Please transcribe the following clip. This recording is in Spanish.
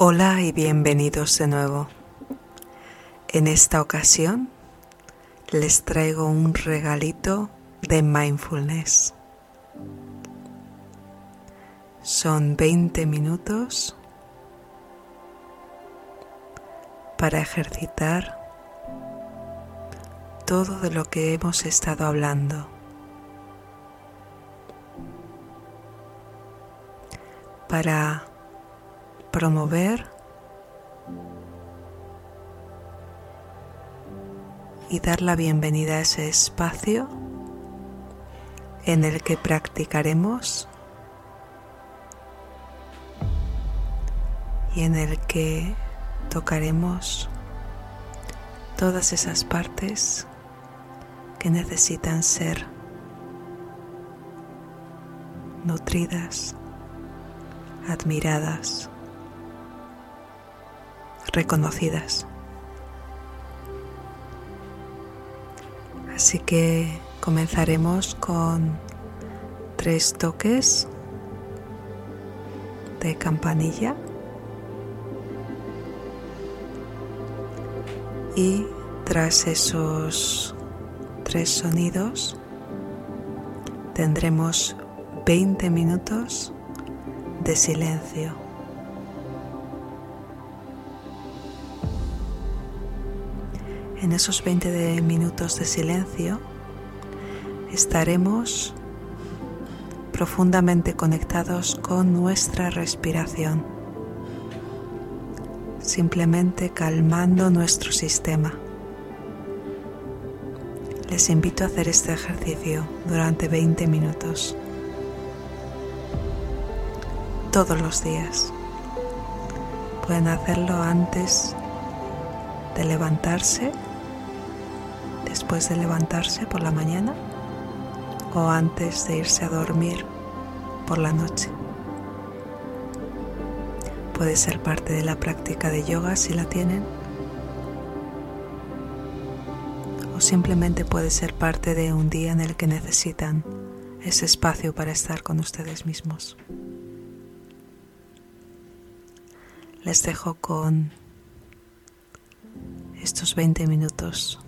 Hola y bienvenidos de nuevo. En esta ocasión les traigo un regalito de mindfulness. Son 20 minutos para ejercitar todo de lo que hemos estado hablando. Para promover y dar la bienvenida a ese espacio en el que practicaremos y en el que tocaremos todas esas partes que necesitan ser nutridas, admiradas reconocidas. Así que comenzaremos con tres toques de campanilla y tras esos tres sonidos tendremos 20 minutos de silencio. En esos 20 minutos de silencio estaremos profundamente conectados con nuestra respiración, simplemente calmando nuestro sistema. Les invito a hacer este ejercicio durante 20 minutos, todos los días. Pueden hacerlo antes de levantarse después de levantarse por la mañana o antes de irse a dormir por la noche. Puede ser parte de la práctica de yoga si la tienen o simplemente puede ser parte de un día en el que necesitan ese espacio para estar con ustedes mismos. Les dejo con estos 20 minutos